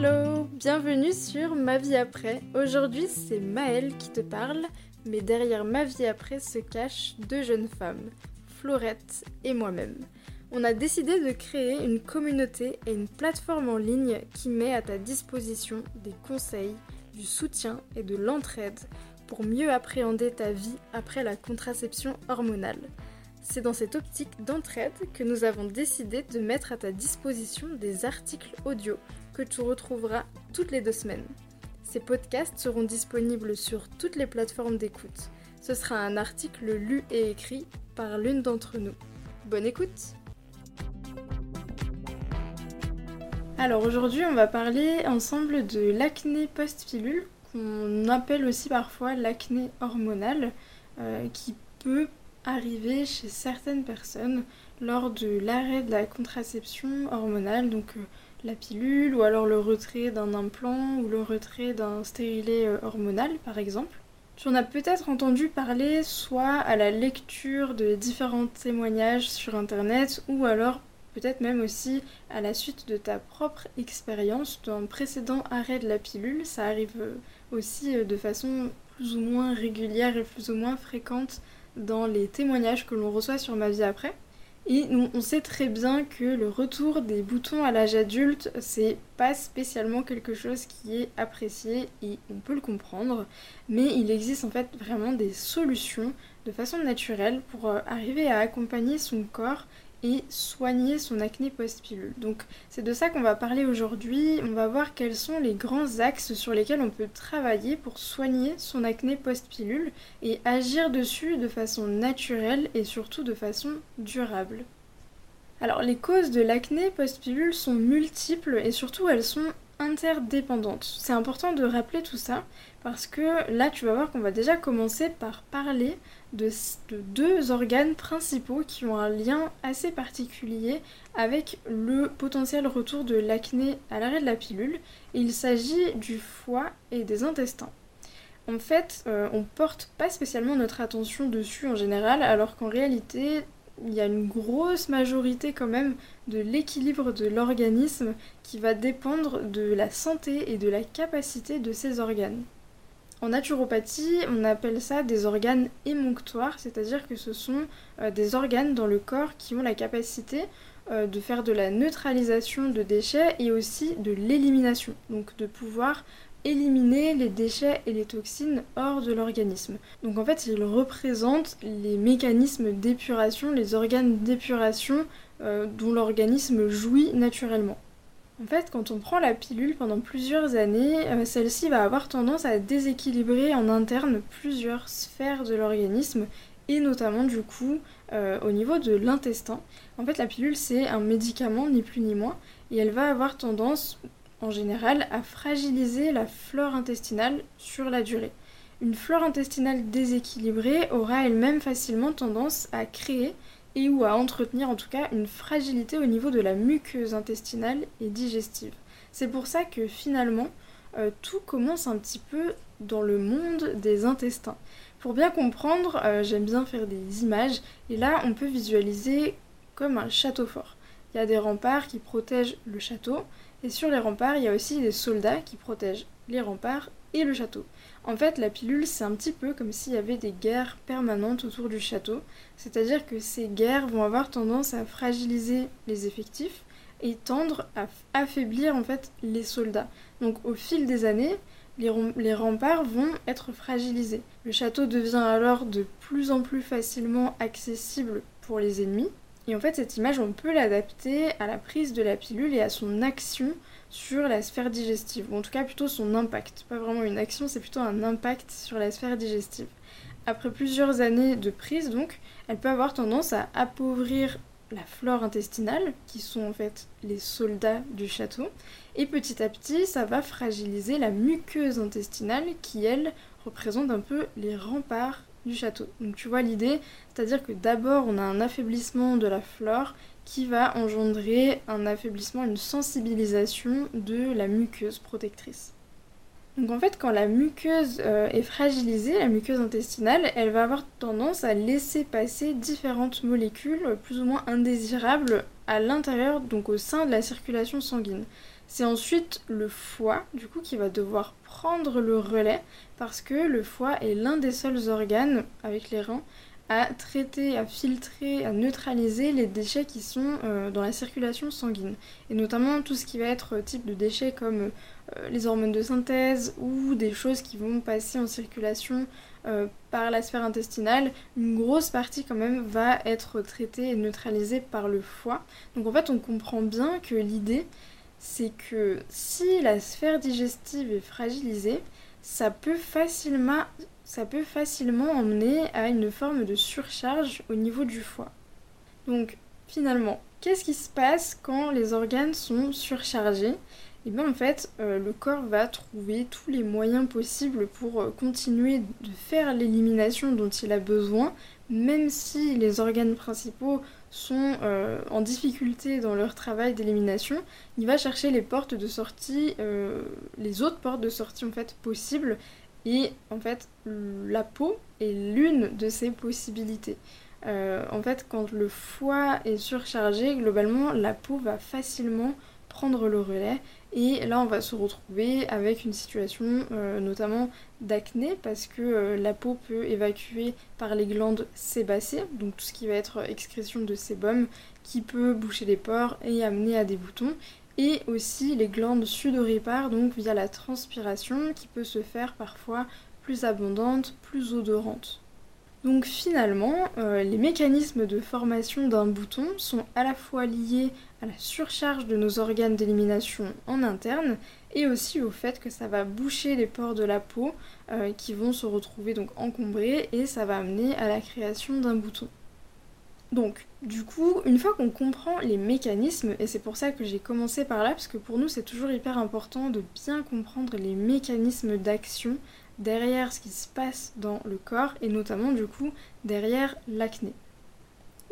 Hello, bienvenue sur Ma vie après. Aujourd'hui c'est Maëlle qui te parle, mais derrière Ma vie après se cachent deux jeunes femmes, Florette et moi-même. On a décidé de créer une communauté et une plateforme en ligne qui met à ta disposition des conseils, du soutien et de l'entraide pour mieux appréhender ta vie après la contraception hormonale. C'est dans cette optique d'entraide que nous avons décidé de mettre à ta disposition des articles audio que tu retrouveras toutes les deux semaines. Ces podcasts seront disponibles sur toutes les plateformes d'écoute. Ce sera un article lu et écrit par l'une d'entre nous. Bonne écoute Alors aujourd'hui on va parler ensemble de l'acné post-pilule, qu'on appelle aussi parfois l'acné hormonale, euh, qui peut arriver chez certaines personnes lors de l'arrêt de la contraception hormonale, donc euh, la pilule ou alors le retrait d'un implant ou le retrait d'un stérilet euh, hormonal par exemple. Tu en as peut-être entendu parler soit à la lecture de différents témoignages sur internet ou alors peut-être même aussi à la suite de ta propre expérience d'un précédent arrêt de la pilule. Ça arrive euh, aussi de façon plus ou moins régulière et plus ou moins fréquente dans les témoignages que l'on reçoit sur ma vie après. Et on sait très bien que le retour des boutons à l'âge adulte, c'est pas spécialement quelque chose qui est apprécié et on peut le comprendre, mais il existe en fait vraiment des solutions de façon naturelle pour euh, arriver à accompagner son corps et soigner son acné post-pilule. Donc c'est de ça qu'on va parler aujourd'hui. On va voir quels sont les grands axes sur lesquels on peut travailler pour soigner son acné post-pilule et agir dessus de façon naturelle et surtout de façon durable. Alors les causes de l'acné post-pilule sont multiples et surtout elles sont interdépendantes. C'est important de rappeler tout ça parce que là tu vas voir qu'on va déjà commencer par parler de, deux organes principaux qui ont un lien assez particulier avec le potentiel retour de l'acné à l'arrêt de la pilule. il s'agit du foie et des intestins. En fait, euh, on porte pas spécialement notre attention dessus en général, alors qu'en réalité, il y a une grosse majorité quand même de l'équilibre de l'organisme qui va dépendre de la santé et de la capacité de ces organes. En naturopathie, on appelle ça des organes émonctoires, c'est-à-dire que ce sont euh, des organes dans le corps qui ont la capacité euh, de faire de la neutralisation de déchets et aussi de l'élimination, donc de pouvoir éliminer les déchets et les toxines hors de l'organisme. Donc en fait, ils représentent les mécanismes d'épuration, les organes d'épuration euh, dont l'organisme jouit naturellement. En fait, quand on prend la pilule pendant plusieurs années, euh, celle-ci va avoir tendance à déséquilibrer en interne plusieurs sphères de l'organisme et notamment du coup euh, au niveau de l'intestin. En fait, la pilule c'est un médicament ni plus ni moins et elle va avoir tendance en général à fragiliser la flore intestinale sur la durée. Une flore intestinale déséquilibrée aura elle-même facilement tendance à créer et ou à entretenir en tout cas une fragilité au niveau de la muqueuse intestinale et digestive. C'est pour ça que finalement euh, tout commence un petit peu dans le monde des intestins. Pour bien comprendre, euh, j'aime bien faire des images et là on peut visualiser comme un château fort. Il y a des remparts qui protègent le château et sur les remparts il y a aussi des soldats qui protègent les remparts et le château. En fait, la pilule, c'est un petit peu comme s'il y avait des guerres permanentes autour du château, c'est-à-dire que ces guerres vont avoir tendance à fragiliser les effectifs et tendre à affaiblir en fait les soldats. Donc au fil des années, les, les, remparts vont être fragilisés. Le château devient alors de plus en plus facilement accessible pour les ennemis. Et en fait, cette image, on peut l'adapter à la prise de la pilule et à son action sur la sphère digestive, ou en tout cas plutôt son impact. Pas vraiment une action, c'est plutôt un impact sur la sphère digestive. Après plusieurs années de prise, donc, elle peut avoir tendance à appauvrir la flore intestinale, qui sont en fait les soldats du château, et petit à petit, ça va fragiliser la muqueuse intestinale, qui elle représente un peu les remparts du château. Donc tu vois l'idée, c'est-à-dire que d'abord on a un affaiblissement de la flore qui va engendrer un affaiblissement, une sensibilisation de la muqueuse protectrice. Donc en fait, quand la muqueuse euh, est fragilisée, la muqueuse intestinale, elle va avoir tendance à laisser passer différentes molécules plus ou moins indésirables à l'intérieur, donc au sein de la circulation sanguine. C'est ensuite le foie, du coup, qui va devoir prendre le relais parce que le foie est l'un des seuls organes, avec les reins, à traiter, à filtrer, à neutraliser les déchets qui sont euh, dans la circulation sanguine. Et notamment tout ce qui va être type de déchets comme euh, les hormones de synthèse ou des choses qui vont passer en circulation euh, par la sphère intestinale, une grosse partie quand même va être traitée et neutralisée par le foie. Donc en fait on comprend bien que l'idée c'est que si la sphère digestive est fragilisée, ça peut facilement emmener à une forme de surcharge au niveau du foie. Donc finalement, qu'est-ce qui se passe quand les organes sont surchargés? Et eh bien en fait, euh, le corps va trouver tous les moyens possibles pour euh, continuer de faire l'élimination dont il a besoin, même si les organes principaux sont euh, en difficulté dans leur travail d'élimination, il va chercher les portes de sortie, les autres portes de sortie en fait possibles, et en fait, la peau est l'une de ces possibilités. Euh, en fait, quand le foie est surchargé, globalement, la peau va facilement prendre le relais. Et là, on va se retrouver avec une situation euh, notamment d'acné parce que euh, la peau peut évacuer par les glandes sébacées, donc tout ce qui va être excrétion de sébum, qui peut boucher les pores et amener à des boutons et aussi les glandes sudoripares, donc via la transpiration qui peut se faire parfois plus abondante, plus odorante. Donc finalement, euh, les mécanismes de formation d'un bouton sont à la fois liés à la surcharge de nos organes d'élimination en interne et aussi au fait que ça va boucher les pores de la peau euh, qui vont se retrouver donc encombrés et ça va amener à la création d'un bouton. Donc, du coup, une fois qu'on comprend les mécanismes, et c'est pour ça que j'ai commencé par là, parce que pour nous c'est toujours hyper important de bien comprendre les mécanismes d'action derrière ce qui se passe dans le corps, et notamment du coup derrière l'acné.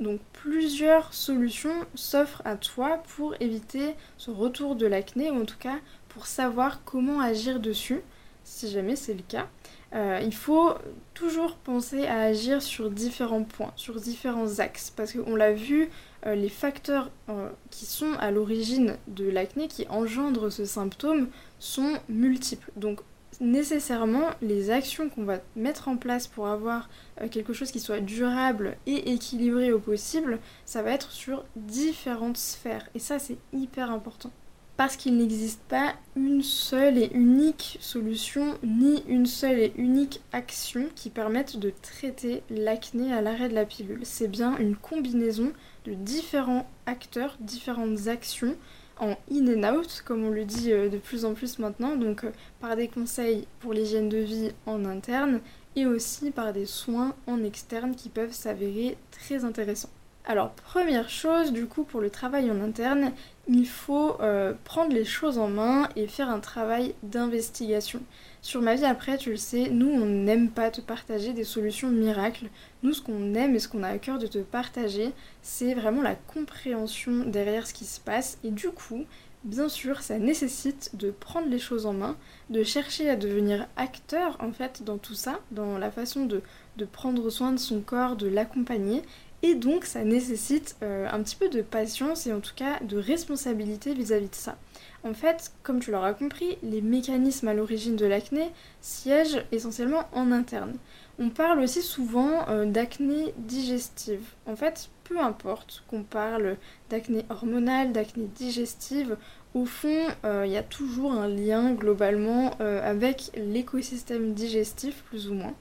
Donc plusieurs solutions s'offrent à toi pour éviter ce retour de l'acné, ou en tout cas pour savoir comment agir dessus, si jamais c'est le cas. Euh, il faut toujours penser à agir sur différents points, sur différents axes, parce qu'on l'a vu, euh, les facteurs euh, qui sont à l'origine de l'acné, qui engendrent ce symptôme, sont multiples. Donc nécessairement, les actions qu'on va mettre en place pour avoir quelque chose qui soit durable et équilibré au possible, ça va être sur différentes sphères. Et ça, c'est hyper important parce qu'il n'existe pas une seule et unique solution ni une seule et unique action qui permette de traiter l'acné à l'arrêt de la pilule. C'est bien une combinaison de différents acteurs, différentes actions en in and out, comme on le dit euh, de plus en plus maintenant, donc euh, par des conseils pour l'hygiène de vie en interne et aussi par des soins en externe qui peuvent s'avérer très intéressants. Alors première chose du coup pour le travail en interne, il faut euh, prendre les choses en main et faire un travail d'investigation. Sur ma vie après, tu le sais, nous on n'aime pas te partager des solutions miracles. Nous ce qu'on aime et ce qu'on a à cœur de te partager, c'est vraiment la compréhension derrière ce qui se passe et du coup, bien sûr, ça nécessite de prendre les choses en main, de chercher à devenir acteur en fait dans tout ça, dans la façon de, de prendre soin de son corps, de l'accompagner et donc ça nécessite euh, un petit peu de patience et en tout cas de responsabilité vis-à-vis de ça. En fait, comme tu l'auras compris, les mécanismes à l'origine de l'acné siègent essentiellement en interne. On parle aussi souvent euh, d'acné digestive. En fait, peu importe qu'on parle d'acné hormonale, d'acné digestive, au fond, euh, il y a toujours un lien globalement avec l'écosystème digestif, plus ou moins.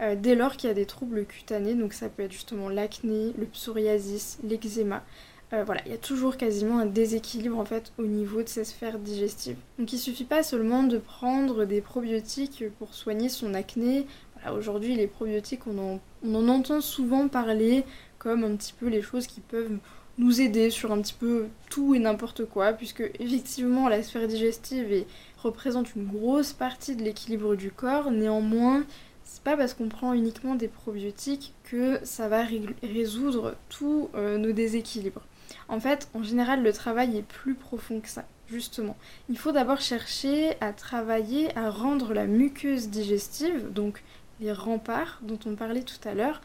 Euh, dès lors qu'il y a des troubles cutanés, donc ça peut être justement l'acné, le psoriasis, l'eczéma. Euh, voilà, il y a toujours quasiment un déséquilibre en fait au niveau de ces sphères digestives. Donc il suffit pas seulement de prendre des probiotiques pour soigner son acné. Aujourd'hui les probiotiques on en entend souvent parler comme un petit peu les choses qui peuvent nous aider sur un petit peu tout et n'importe quoi, puisque effectivement la sphère digestive représente une grosse partie de l'équilibre du corps, néanmoins c'est pas parce qu'on prend uniquement des probiotiques que ça va résoudre tous euh, nos déséquilibres. En fait, en général, le travail est plus profond que ça, justement. Il faut d'abord chercher à travailler à rendre la muqueuse digestive, donc les remparts dont on parlait tout à l'heure,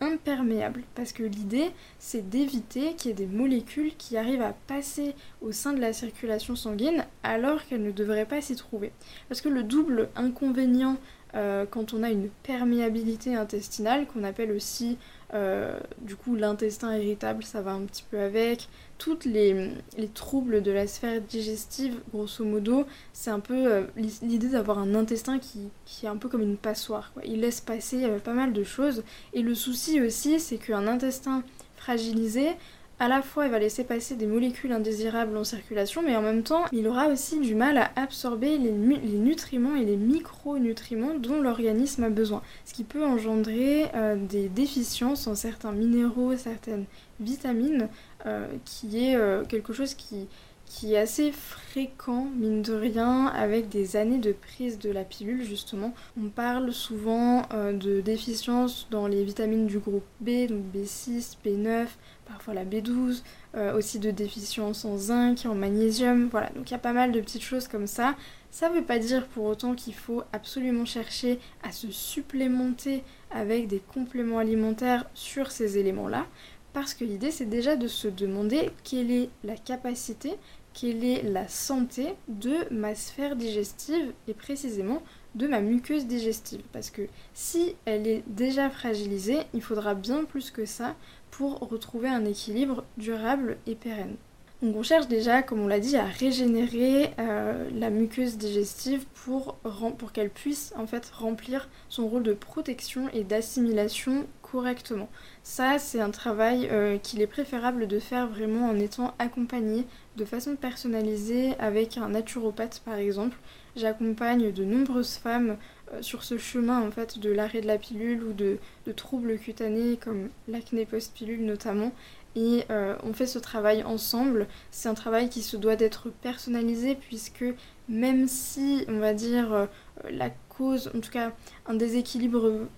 imperméables. Parce que l'idée, c'est d'éviter qu'il y ait des molécules qui arrivent à passer au sein de la circulation sanguine alors qu'elles ne devraient pas s'y trouver. Parce que le double inconvénient euh, quand on a une perméabilité intestinale, qu'on appelle aussi euh, du coup l'intestin irritable, ça va un petit peu avec, toutes les, troubles de la sphère digestive, grosso modo, c'est un peu euh, l'idée d'avoir un intestin qui, est un peu comme une passoire. Il laisse passer pas mal de choses. Et le souci aussi, c'est qu'un intestin fragilisé, à la fois il va laisser passer des molécules indésirables en circulation, mais en même temps il aura aussi du mal à absorber les, nutriments et les micronutriments dont l'organisme a besoin, ce qui peut engendrer euh, des déficiences en certains minéraux, certaines vitamines, euh, qui est euh, quelque chose qui, qui est assez fréquent, mine de rien, avec des années de prise de la pilule, justement. On parle souvent de déficiences dans les vitamines du groupe B, donc B6, B9, parfois la B12, euh, aussi de déficience en zinc, en magnésium, voilà, donc il y a pas mal de petites choses comme ça. Ça ne veut pas dire pour autant qu'il faut absolument chercher à se supplémenter avec des compléments alimentaires sur ces éléments-là, parce que l'idée c'est déjà de se demander quelle est la capacité, quelle est la santé de ma sphère digestive et précisément de ma muqueuse digestive. Parce que si elle est déjà fragilisée, il faudra bien plus que ça pour retrouver un équilibre durable et pérenne. Donc on cherche déjà, comme on l'a dit, à régénérer euh, la muqueuse digestive pour, pour qu'elle puisse en fait remplir son rôle de protection et d'assimilation correctement. Ça, c'est un travail euh, qu'il est préférable de faire vraiment en étant accompagné de façon personnalisée avec un naturopathe par exemple. J'accompagne de nombreuses femmes euh, sur ce chemin en fait de l'arrêt de la pilule ou de, troubles cutanés comme l'acné post-pilule notamment et euh, on fait ce travail ensemble. C'est un travail qui se doit d'être personnalisé puisque même si on va dire la cause, en tout cas un déséquilibre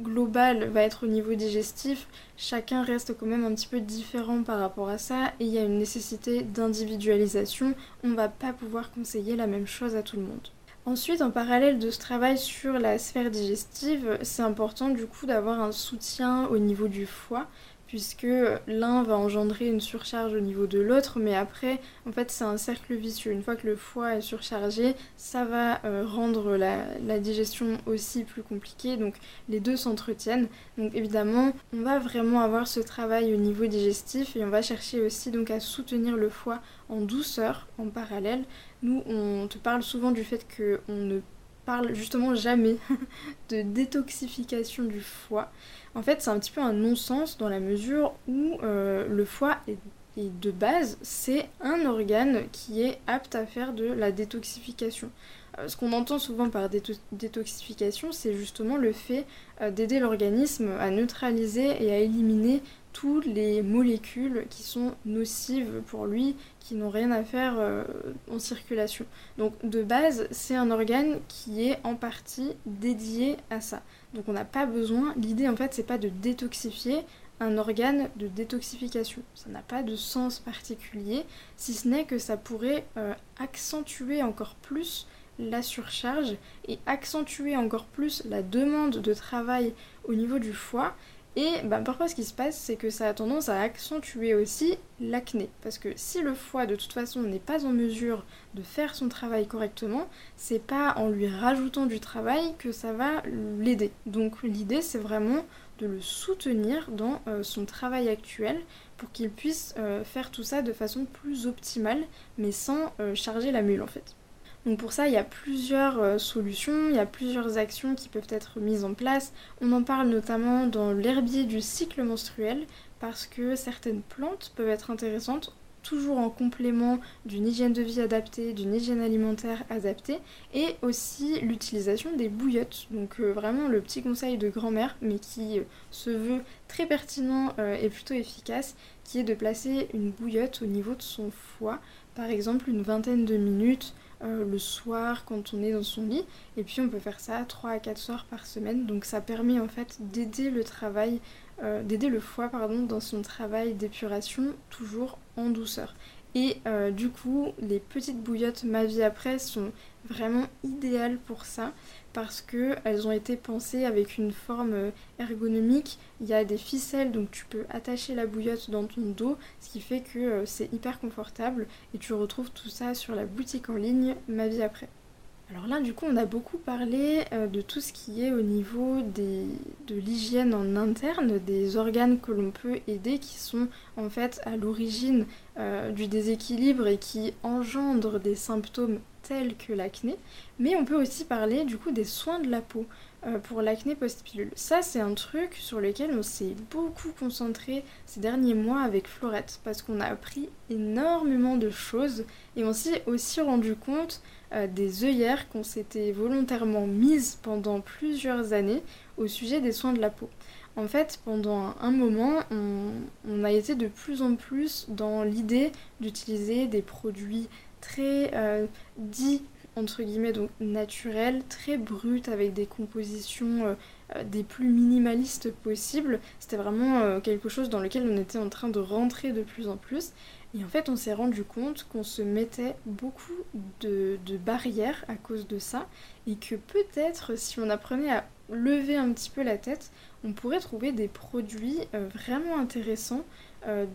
global va être au niveau digestif, chacun reste quand même un petit peu différent par rapport à ça et il y a une nécessité d'individualisation. On ne va pas pouvoir conseiller la même chose à tout le monde. Ensuite, en parallèle de ce travail sur la sphère digestive, c'est important du coup d'avoir un soutien au niveau du foie puisque l'un va engendrer une surcharge au niveau de l'autre, mais après, en fait, c'est un cercle vicieux. Une fois que le foie est surchargé, ça va euh, rendre la, digestion aussi plus compliquée, donc les deux s'entretiennent. Donc évidemment, on va vraiment avoir ce travail au niveau digestif et on va chercher aussi donc à soutenir le foie en douceur, en parallèle. Nous, on te parle souvent du fait qu'on ne parle justement jamais de détoxification du foie. En fait, c'est un petit peu un non-sens dans la mesure où euh, le foie est, de base, c'est un organe qui est apte à faire de la détoxification. Euh, ce qu'on entend souvent par détoxification, c'est justement le fait euh, d'aider l'organisme à neutraliser et à éliminer toutes les molécules qui sont nocives pour lui, qui n'ont rien à faire en circulation. Donc de base, c'est un organe qui est en partie dédié à ça. Donc on n'a pas besoin, l'idée en fait c'est pas de détoxifier un organe de détoxification. Ça n'a pas de sens particulier, si ce n'est que ça pourrait euh, accentuer encore plus la surcharge et accentuer encore plus la demande de travail au niveau du foie et bah, parfois ce qui se passe, c'est que ça a tendance à accentuer aussi l'acné. Parce que si le foie de toute façon n'est pas en mesure de faire son travail correctement, c'est pas en lui rajoutant du travail que ça va l'aider. Donc l'idée c'est vraiment de le soutenir dans euh, son travail actuel pour qu'il puisse euh, faire tout ça de façon plus optimale, mais sans euh, charger la mule en fait. Donc pour ça, il y a plusieurs euh, solutions, il y a plusieurs actions qui peuvent être mises en place. On en parle notamment dans l'herbier du cycle menstruel parce que certaines plantes peuvent être intéressantes toujours en complément d'une hygiène de vie adaptée, d'une hygiène alimentaire adaptée, et aussi l'utilisation des bouillottes. Donc euh, vraiment le petit conseil de grand-mère, mais qui euh, se veut très pertinent et plutôt efficace, qui est de placer une bouillotte au niveau de son foie, par exemple une vingtaine de minutes euh, le soir quand on est dans son lit. Et puis on peut faire ça 3 à 4 soirs par semaine. Donc ça permet en fait d'aider le travail d'aider le foie pardon, dans son travail d'épuration toujours en douceur. Et du coup, les petites bouillottes Ma vie après sont vraiment idéales pour ça parce qu'elles ont été pensées avec une forme euh, ergonomique. Il y a des ficelles, donc tu peux attacher la bouillotte dans ton dos, ce qui fait que euh, c'est hyper confortable. Et tu retrouves tout ça sur la boutique en ligne Ma vie après. Alors là, du coup, on a beaucoup parlé euh, de tout ce qui est au niveau de l'hygiène en interne, des organes que l'on peut aider, qui sont en fait à l'origine du déséquilibre et qui engendrent des symptômes tels que l'acné, mais on peut aussi parler du coup des soins de la peau. euh, pour l'acné post-pilule. Ça c'est un truc sur lequel on s'est beaucoup concentré ces derniers mois avec Florette parce qu'on a appris énormément de choses et on s'est aussi rendu compte euh, des œillères qu'on s'était volontairement mises pendant plusieurs années au sujet des soins de la peau. En fait, pendant un moment, on, a été de plus en plus dans l'idée d'utiliser des produits très euh, dit entre guillemets donc naturel, très brut avec des compositions euh, euh, des plus minimalistes possibles. C'était vraiment quelque chose dans lequel on était en train de rentrer de plus en plus. Et en fait on s'est rendu compte qu'on se mettait beaucoup de, barrières à cause de ça et que peut-être si on apprenait à lever un petit peu la tête, on pourrait trouver des produits vraiment intéressants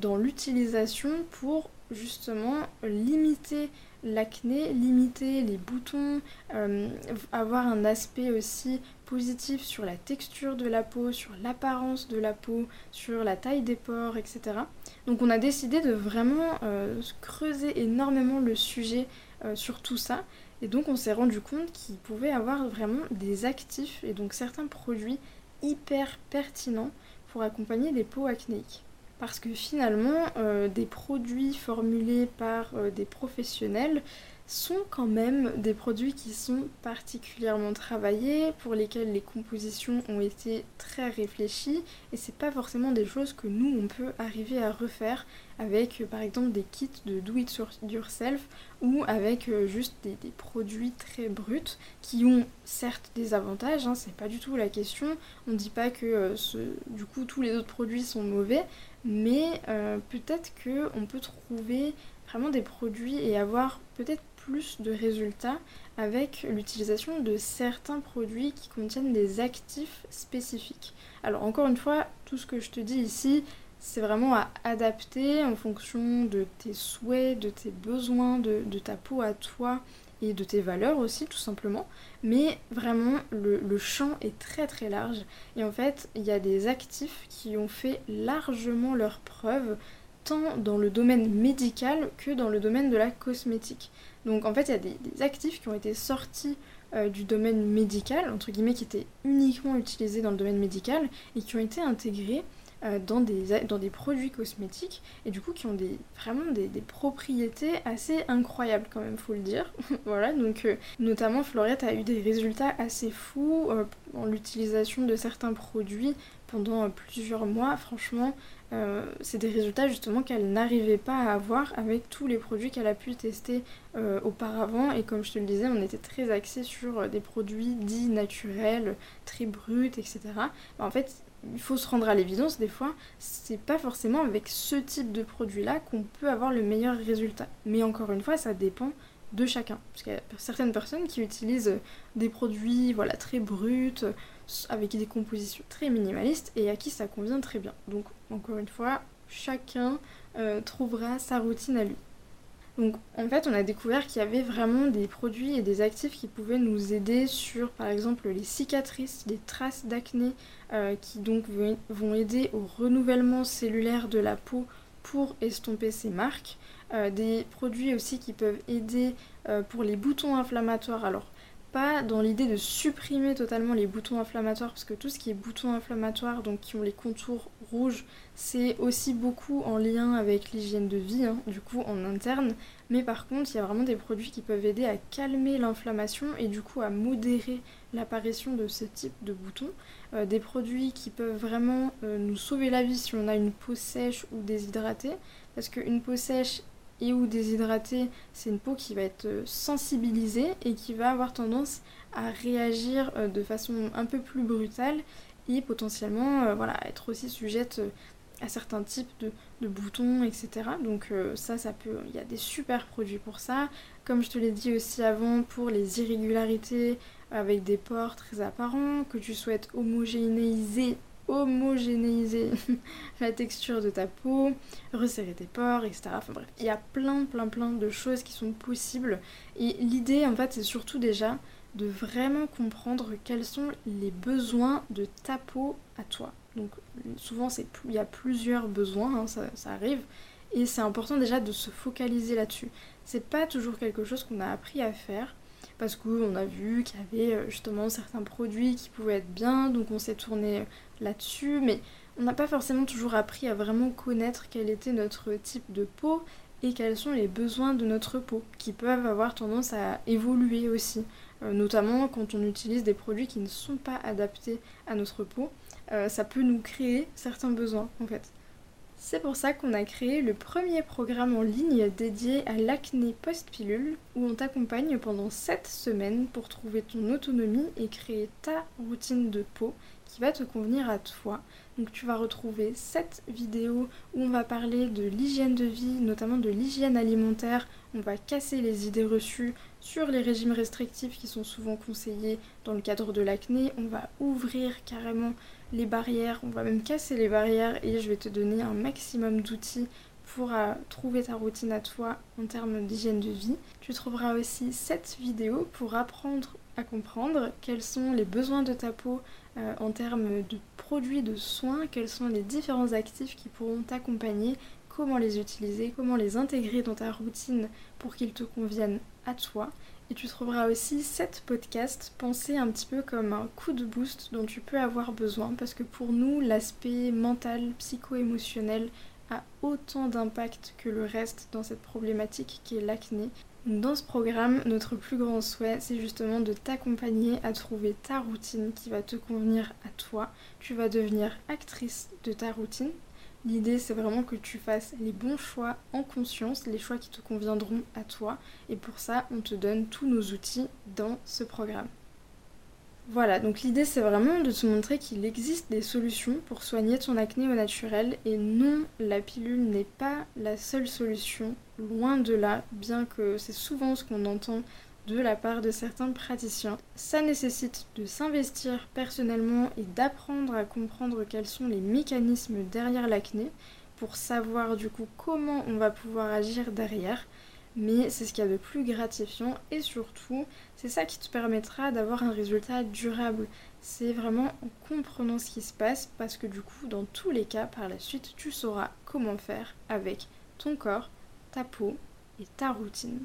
dans l'utilisation pour justement limiter l'acné, limiter les boutons, euh, avoir un aspect aussi positif sur la texture de la peau, sur l'apparence de la peau, sur la taille des pores, etc. Donc on a décidé de vraiment euh, creuser énormément le sujet euh, sur tout ça. Et donc on s'est rendu compte qu'il pouvait avoir vraiment des actifs et donc certains produits hyper pertinents pour accompagner les peaux acnéiques parce que finalement, euh, des produits formulés par euh, des professionnels sont quand même des produits qui sont particulièrement travaillés, pour lesquels les compositions ont été très réfléchies, et c'est pas forcément des choses que nous on peut arriver à refaire avec euh, par exemple des kits de do it yourself ou avec juste des, produits très bruts qui ont certes des avantages, hein, c'est pas du tout la question, on dit pas que du coup tous les autres produits sont mauvais, mais euh, peut-être qu'on peut trouver vraiment des produits et avoir peut-être plus de résultats avec l'utilisation de certains produits qui contiennent des actifs spécifiques. Alors encore une fois, tout ce que je te dis ici, c'est vraiment à adapter en fonction de tes souhaits, de tes besoins, de, ta peau à toi et de tes valeurs aussi tout simplement. Mais vraiment le, champ est très très large et en fait il y a des actifs qui ont fait largement leurs preuves tant dans le domaine médical que dans le domaine de la cosmétique. Donc en fait il y a des, actifs qui ont été sortis euh, du domaine médical, entre guillemets qui étaient uniquement utilisés dans le domaine médical et qui ont été intégrés euh, dans, des, dans des produits cosmétiques et du coup qui ont des, vraiment des, propriétés assez incroyables quand même faut le dire voilà donc euh, notamment Florette a eu des résultats assez fous en l'utilisation de certains produits pendant plusieurs mois franchement c'est des résultats justement qu'elle n'arrivait pas à avoir avec tous les produits qu'elle a pu tester auparavant et comme je te le disais on était très axé sur des produits dits naturels très bruts etc bah, en fait il faut se rendre à l'évidence, des fois, c'est pas forcément avec ce type de produit-là qu'on peut avoir le meilleur résultat. Mais encore une fois, ça dépend de chacun. Parce qu'il y a certaines personnes qui utilisent des produits voilà, très bruts, avec des compositions très minimalistes, et à qui ça convient très bien. Encore une fois, chacun euh, trouvera sa routine à lui. Donc en fait on a découvert qu'il y avait vraiment des produits et des actifs qui pouvaient nous aider sur par exemple les cicatrices, les traces d'acné euh, qui donc vont aider au renouvellement cellulaire de la peau pour estomper ces marques. Euh, des produits aussi qui peuvent aider pour les boutons inflammatoires. Alors dans l'idée de supprimer totalement les boutons inflammatoires parce que tout ce qui est boutons inflammatoires donc qui ont les contours rouges c'est aussi beaucoup en lien avec l'hygiène de vie hein, du coup en interne. Mais par contre il y a vraiment des produits qui peuvent aider à calmer l'inflammation et du coup à modérer l'apparition de ce type de boutons. Euh, des produits qui peuvent vraiment euh, nous sauver la vie si on a une peau sèche ou déshydratée parce qu'une peau sèche et ou déshydratée, c'est une peau qui va être euh, sensibilisée et qui va avoir tendance à réagir euh, de façon un peu plus brutale et potentiellement voilà, être aussi sujette à certains types de, boutons, etc. Donc ça, ça peut, il y a des super produits pour ça. Comme je te l'ai dit aussi avant, pour les irrégularités avec des pores très apparents, que tu souhaites homogénéiser homogénéiser la texture de ta peau, resserrer tes pores, etc. Enfin bref, il y a plein plein plein de choses qui sont possibles. Et l'idée en fait c'est surtout déjà de vraiment comprendre quels sont les besoins de ta peau à toi. Donc souvent il y a plusieurs besoins, hein, ça, ça arrive. Et c'est important déjà de se focaliser là-dessus. C'est pas toujours quelque chose qu'on a appris à faire parce qu'on a vu qu'il y avait euh, justement certains produits qui pouvaient être bien, donc on s'est tourné là-dessus, mais on n'a pas forcément toujours appris à vraiment connaître quel était notre type de peau et quels sont les besoins de notre peau, qui peuvent avoir tendance à évoluer aussi, euh, notamment quand on utilise des produits qui ne sont pas adaptés à notre peau, euh, ça peut nous créer certains besoins en fait. C'est pour ça qu'on a créé le premier programme en ligne dédié à l'acné post-pilule où on t'accompagne pendant 7 semaines pour trouver ton autonomie et créer ta routine de peau qui va te convenir à toi. Donc tu vas retrouver 7 vidéos où on va parler de l'hygiène de vie, notamment de l'hygiène alimentaire. On va casser les idées reçues sur les régimes restrictifs qui sont souvent conseillés dans le cadre de l'acné. On va ouvrir carrément les barrières, on va même casser les barrières et je vais te donner un maximum d'outils pour euh, trouver ta routine à toi en termes d'hygiène de vie. Tu trouveras aussi cette vidéo pour apprendre à comprendre quels sont les besoins de ta peau euh, en termes de produits de soins, quels sont les différents actifs qui pourront t'accompagner, comment les utiliser, comment les intégrer dans ta routine pour qu'ils te conviennent à toi. Et tu trouveras aussi 7 podcasts pensés un petit peu comme un coup de boost dont tu peux avoir besoin parce que pour nous, l'aspect mental, psycho-émotionnel a autant d'impact que le reste dans cette problématique qui est l'acné. Dans ce programme, notre plus grand souhait, c'est justement de t'accompagner à trouver ta routine qui va te convenir à toi. Tu vas devenir actrice de ta routine, L'idée, c'est vraiment que tu fasses les bons choix en conscience, les choix qui te conviendront à toi. Et pour ça, on te donne tous nos outils dans ce programme. Voilà, donc l'idée c'est vraiment de te montrer qu'il existe des solutions pour soigner ton acné au naturel et non, la pilule n'est pas la seule solution, loin de là, bien que c'est souvent ce qu'on entend de la part de certains praticiens. Ça nécessite de s'investir personnellement et d'apprendre à comprendre quels sont les mécanismes derrière l'acné pour savoir du coup comment on va pouvoir agir derrière. Mais c'est ce qu'il y a de plus gratifiant et surtout c'est ça qui te permettra d'avoir un résultat durable. C'est vraiment en comprenant ce qui se passe parce que du coup dans tous les cas par la suite tu sauras comment faire avec ton corps, ta peau et ta routine.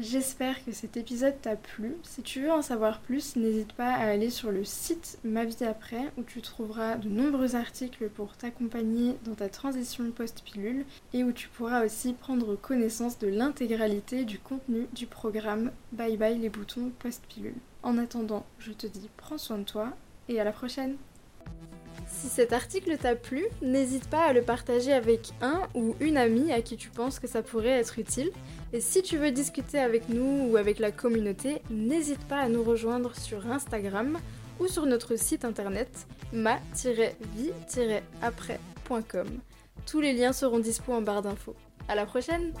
J'espère que cet épisode t'a plu. Si tu veux en savoir plus, n'hésite pas à aller sur le site Ma vie après où tu trouveras de nombreux articles pour t'accompagner dans ta transition post-pilule et où tu pourras aussi prendre connaissance de l'intégralité du contenu du programme Bye bye les boutons post-pilule. En attendant, je te dis prends soin de toi et à la prochaine si cet article t'a plu, n'hésite pas à le partager avec un ou une amie à qui tu penses que ça pourrait être utile. Et si tu veux discuter avec nous ou avec la communauté, n'hésite pas à nous rejoindre sur Instagram ou sur notre site internet ma-vie-après.com. Tous les liens seront dispo en barre d'infos. À la prochaine!